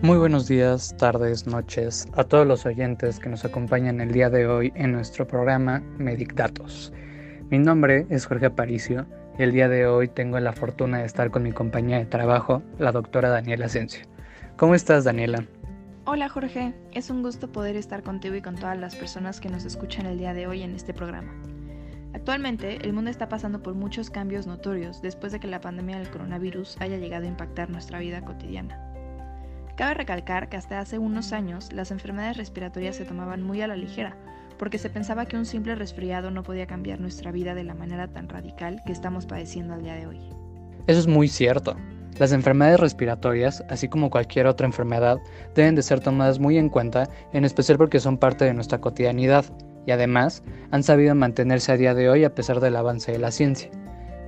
Muy buenos días, tardes, noches a todos los oyentes que nos acompañan el día de hoy en nuestro programa Medic Datos. Mi nombre es Jorge Aparicio y el día de hoy tengo la fortuna de estar con mi compañía de trabajo, la doctora Daniela Asensio. ¿Cómo estás, Daniela? Hola, Jorge. Es un gusto poder estar contigo y con todas las personas que nos escuchan el día de hoy en este programa. Actualmente, el mundo está pasando por muchos cambios notorios después de que la pandemia del coronavirus haya llegado a impactar nuestra vida cotidiana. Cabe recalcar que hasta hace unos años las enfermedades respiratorias se tomaban muy a la ligera, porque se pensaba que un simple resfriado no podía cambiar nuestra vida de la manera tan radical que estamos padeciendo al día de hoy. Eso es muy cierto. Las enfermedades respiratorias, así como cualquier otra enfermedad, deben de ser tomadas muy en cuenta, en especial porque son parte de nuestra cotidianidad, y además han sabido mantenerse a día de hoy a pesar del avance de la ciencia.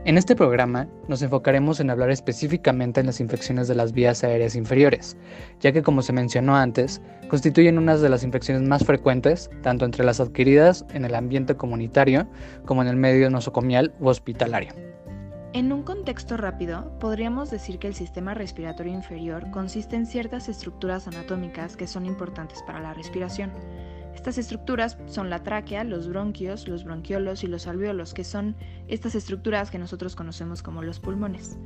En este programa nos enfocaremos en hablar específicamente en las infecciones de las vías aéreas inferiores, ya que como se mencionó antes, constituyen una de las infecciones más frecuentes, tanto entre las adquiridas en el ambiente comunitario como en el medio nosocomial u hospitalario. En un contexto rápido, podríamos decir que el sistema respiratorio inferior consiste en ciertas estructuras anatómicas que son importantes para la respiración, estas estructuras son la tráquea, los bronquios, los bronquiolos y los alveolos, que son estas estructuras que nosotros conocemos como los pulmones.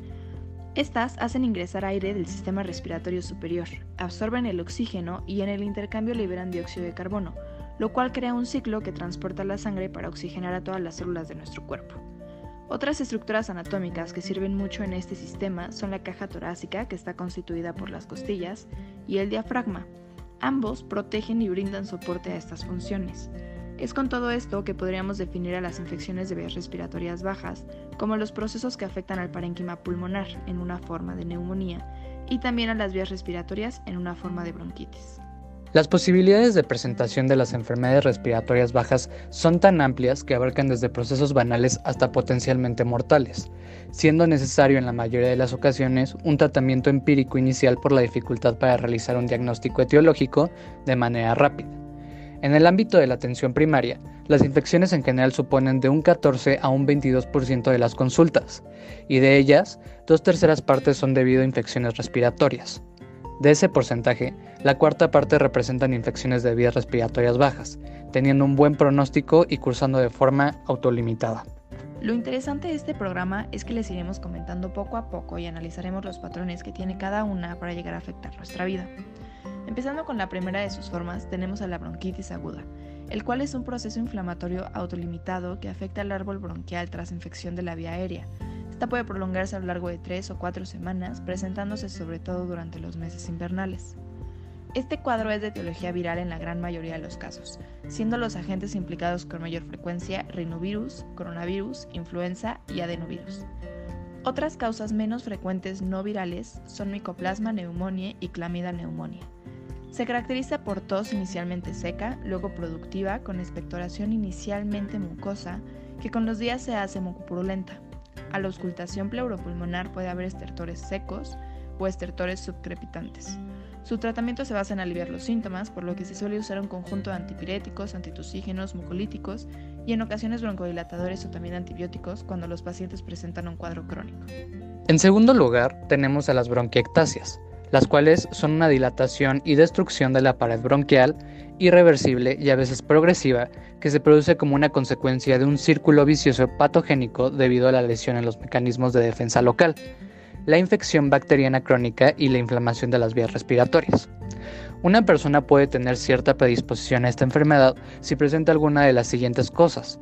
Estas hacen ingresar aire del sistema respiratorio superior, absorben el oxígeno y en el intercambio liberan dióxido de carbono, lo cual crea un ciclo que transporta la sangre para oxigenar a todas las células de nuestro cuerpo. Otras estructuras anatómicas que sirven mucho en este sistema son la caja torácica, que está constituida por las costillas, y el diafragma, Ambos protegen y brindan soporte a estas funciones. Es con todo esto que podríamos definir a las infecciones de vías respiratorias bajas como los procesos que afectan al parénquima pulmonar en una forma de neumonía y también a las vías respiratorias en una forma de bronquitis. Las posibilidades de presentación de las enfermedades respiratorias bajas son tan amplias que abarcan desde procesos banales hasta potencialmente mortales, siendo necesario en la mayoría de las ocasiones un tratamiento empírico inicial por la dificultad para realizar un diagnóstico etiológico de manera rápida. En el ámbito de la atención primaria, las infecciones en general suponen de un 14 a un 22% de las consultas, y de ellas, dos terceras partes son debido a infecciones respiratorias. De ese porcentaje, la cuarta parte representan infecciones de vías respiratorias bajas, teniendo un buen pronóstico y cursando de forma autolimitada. Lo interesante de este programa es que les iremos comentando poco a poco y analizaremos los patrones que tiene cada una para llegar a afectar nuestra vida. Empezando con la primera de sus formas, tenemos a la bronquitis aguda, el cual es un proceso inflamatorio autolimitado que afecta al árbol bronquial tras infección de la vía aérea, esta puede prolongarse a lo largo de tres o cuatro semanas, presentándose sobre todo durante los meses invernales. Este cuadro es de etiología viral en la gran mayoría de los casos, siendo los agentes implicados con mayor frecuencia rinovirus, coronavirus, influenza y adenovirus. Otras causas menos frecuentes no virales son micoplasma neumonía y clamida neumonía. Se caracteriza por tos inicialmente seca, luego productiva, con expectoración inicialmente mucosa, que con los días se hace mucopurulenta. A la auscultación pleuropulmonar puede haber estertores secos o estertores subcrepitantes. Su tratamiento se basa en aliviar los síntomas, por lo que se suele usar un conjunto de antipiréticos, antitusígenos, mucolíticos y en ocasiones broncodilatadores o también antibióticos cuando los pacientes presentan un cuadro crónico. En segundo lugar, tenemos a las bronquiectasias, las cuales son una dilatación y destrucción de la pared bronquial irreversible y a veces progresiva que se produce como una consecuencia de un círculo vicioso patogénico debido a la lesión en los mecanismos de defensa local, la infección bacteriana crónica y la inflamación de las vías respiratorias. Una persona puede tener cierta predisposición a esta enfermedad si presenta alguna de las siguientes cosas.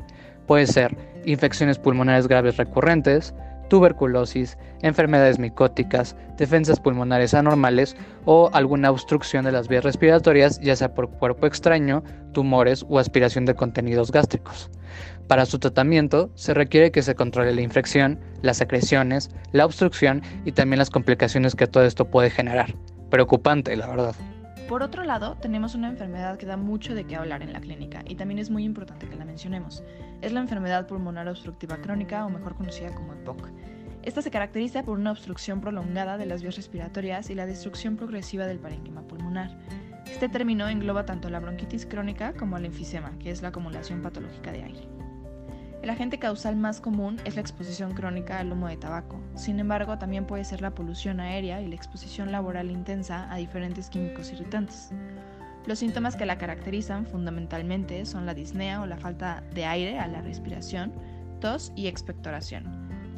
Puede ser infecciones pulmonares graves recurrentes, tuberculosis, enfermedades micóticas, defensas pulmonares anormales o alguna obstrucción de las vías respiratorias, ya sea por cuerpo extraño, tumores o aspiración de contenidos gástricos. Para su tratamiento se requiere que se controle la infección, las secreciones, la obstrucción y también las complicaciones que todo esto puede generar. Preocupante, la verdad. Por otro lado, tenemos una enfermedad que da mucho de qué hablar en la clínica y también es muy importante que la mencionemos. Es la enfermedad pulmonar obstructiva crónica o mejor conocida como EPOC. Esta se caracteriza por una obstrucción prolongada de las vías respiratorias y la destrucción progresiva del parénquima pulmonar. Este término engloba tanto la bronquitis crónica como el enfisema, que es la acumulación patológica de aire. El agente causal más común es la exposición crónica al humo de tabaco. Sin embargo, también puede ser la polución aérea y la exposición laboral intensa a diferentes químicos irritantes. Los síntomas que la caracterizan fundamentalmente son la disnea o la falta de aire a la respiración, tos y expectoración.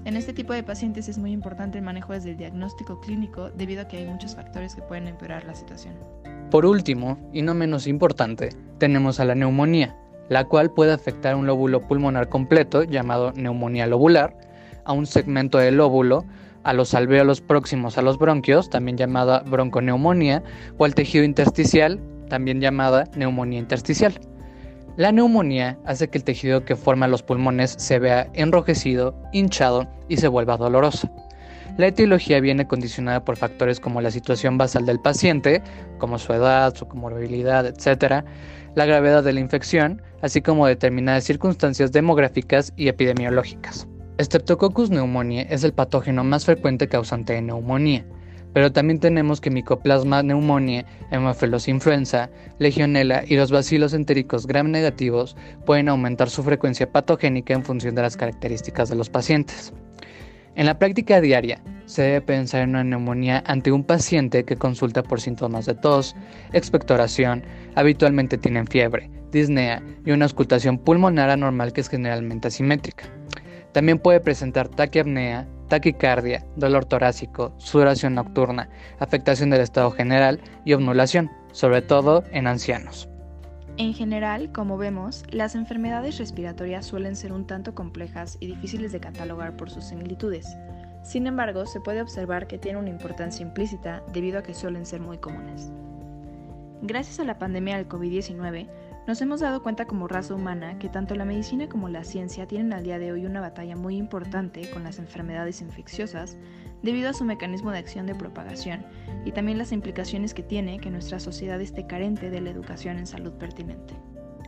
En este tipo de pacientes es muy importante el manejo desde el diagnóstico clínico debido a que hay muchos factores que pueden empeorar la situación. Por último, y no menos importante, tenemos a la neumonía, la cual puede afectar un lóbulo pulmonar completo, llamado neumonía lobular, a un segmento del lóbulo, a los alvéolos próximos a los bronquios, también llamada bronconeumonía, o al tejido intersticial, también llamada neumonía intersticial. La neumonía hace que el tejido que forma los pulmones se vea enrojecido, hinchado y se vuelva doloroso. La etiología viene condicionada por factores como la situación basal del paciente, como su edad, su comorbilidad, etc., la gravedad de la infección, así como determinadas circunstancias demográficas y epidemiológicas. Streptococcus pneumoniae es el patógeno más frecuente causante de neumonía, pero también tenemos que Mycoplasma pneumoniae, Haemophilus influenza, Legionella y los bacilos entéricos gram negativos pueden aumentar su frecuencia patogénica en función de las características de los pacientes. En la práctica diaria, se debe pensar en una neumonía ante un paciente que consulta por síntomas de tos, expectoración, habitualmente tienen fiebre, disnea y una auscultación pulmonar anormal que es generalmente asimétrica. También puede presentar taquiapnea, taquicardia, dolor torácico, sudoración nocturna, afectación del estado general y obnulación, sobre todo en ancianos. En general, como vemos, las enfermedades respiratorias suelen ser un tanto complejas y difíciles de catalogar por sus similitudes. Sin embargo, se puede observar que tienen una importancia implícita debido a que suelen ser muy comunes. Gracias a la pandemia del COVID-19, nos hemos dado cuenta como raza humana que tanto la medicina como la ciencia tienen al día de hoy una batalla muy importante con las enfermedades infecciosas debido a su mecanismo de acción de propagación y también las implicaciones que tiene que nuestra sociedad esté carente de la educación en salud pertinente.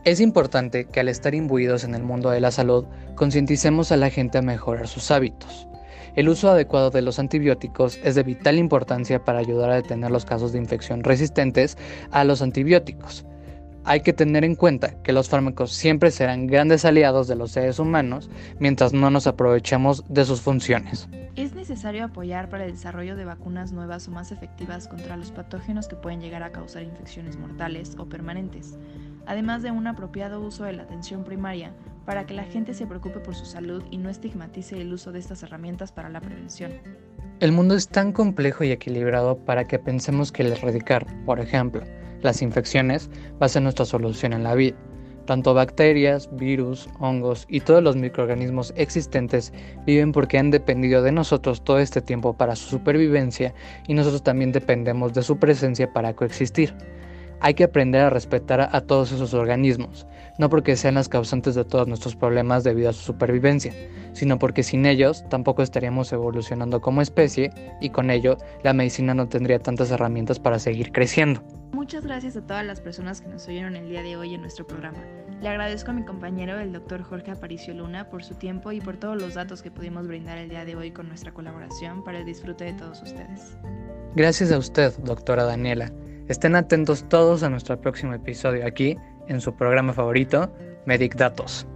Es importante que al estar imbuidos en el mundo de la salud, concienticemos a la gente a mejorar sus hábitos. El uso adecuado de los antibióticos es de vital importancia para ayudar a detener los casos de infección resistentes a los antibióticos hay que tener en cuenta que los fármacos siempre serán grandes aliados de los seres humanos mientras no nos aprovechemos de sus funciones. Es necesario apoyar para el desarrollo de vacunas nuevas o más efectivas contra los patógenos que pueden llegar a causar infecciones mortales o permanentes, además de un apropiado uso de la atención primaria para que la gente se preocupe por su salud y no estigmatice el uso de estas herramientas para la prevención. El mundo es tan complejo y equilibrado para que pensemos que el erradicar, por ejemplo, las infecciones va a ser nuestra solución en la vida. Tanto bacterias, virus, hongos y todos los microorganismos existentes viven porque han dependido de nosotros todo este tiempo para su supervivencia y nosotros también dependemos de su presencia para coexistir. Hay que aprender a respetar a todos esos organismos, no porque sean las causantes de todos nuestros problemas debido a su supervivencia, sino porque sin ellos tampoco estaríamos evolucionando como especie y con ello la medicina no tendría tantas herramientas para seguir creciendo. Muchas gracias a todas las personas que nos oyeron el día de hoy en nuestro programa. Le agradezco a mi compañero, el doctor Jorge Aparicio Luna, por su tiempo y por todos los datos que pudimos brindar el día de hoy con nuestra colaboración para el disfrute de todos ustedes. Gracias a usted, doctora Daniela. Estén atentos todos a nuestro próximo episodio aquí, en su programa favorito, Medic Datos.